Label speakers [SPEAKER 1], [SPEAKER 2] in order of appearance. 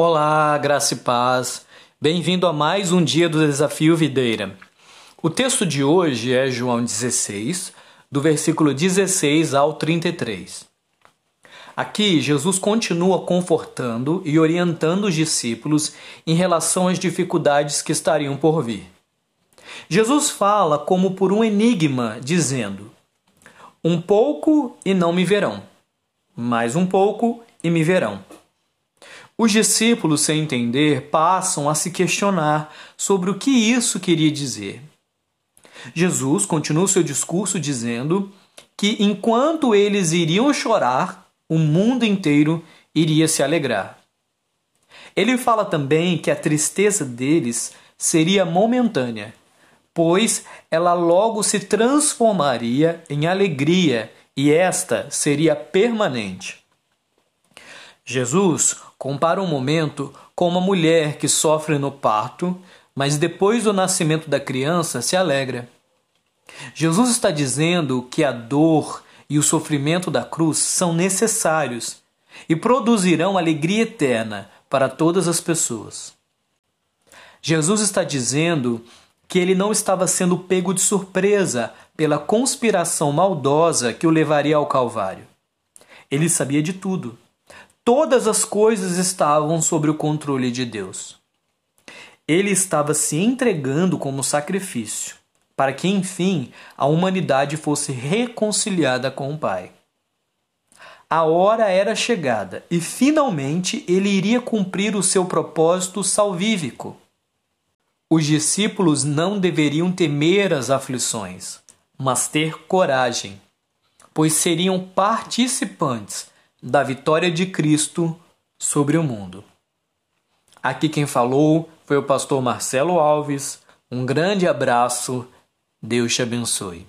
[SPEAKER 1] Olá, graça e paz. Bem-vindo a mais um dia do Desafio Videira. O texto de hoje é João 16, do versículo 16 ao 33. Aqui, Jesus continua confortando e orientando os discípulos em relação às dificuldades que estariam por vir. Jesus fala como por um enigma, dizendo: Um pouco e não me verão, mais um pouco e me verão. Os discípulos, sem entender, passam a se questionar sobre o que isso queria dizer. Jesus continua seu discurso dizendo que enquanto eles iriam chorar, o mundo inteiro iria se alegrar. Ele fala também que a tristeza deles seria momentânea, pois ela logo se transformaria em alegria e esta seria permanente. Jesus compara um momento com uma mulher que sofre no parto, mas depois do nascimento da criança se alegra. Jesus está dizendo que a dor e o sofrimento da cruz são necessários e produzirão alegria eterna para todas as pessoas. Jesus está dizendo que ele não estava sendo pego de surpresa pela conspiração maldosa que o levaria ao Calvário. Ele sabia de tudo todas as coisas estavam sob o controle de Deus. Ele estava se entregando como sacrifício, para que, enfim, a humanidade fosse reconciliada com o Pai. A hora era chegada e finalmente ele iria cumprir o seu propósito salvífico. Os discípulos não deveriam temer as aflições, mas ter coragem, pois seriam participantes da vitória de Cristo sobre o mundo. Aqui quem falou foi o pastor Marcelo Alves. Um grande abraço. Deus te abençoe.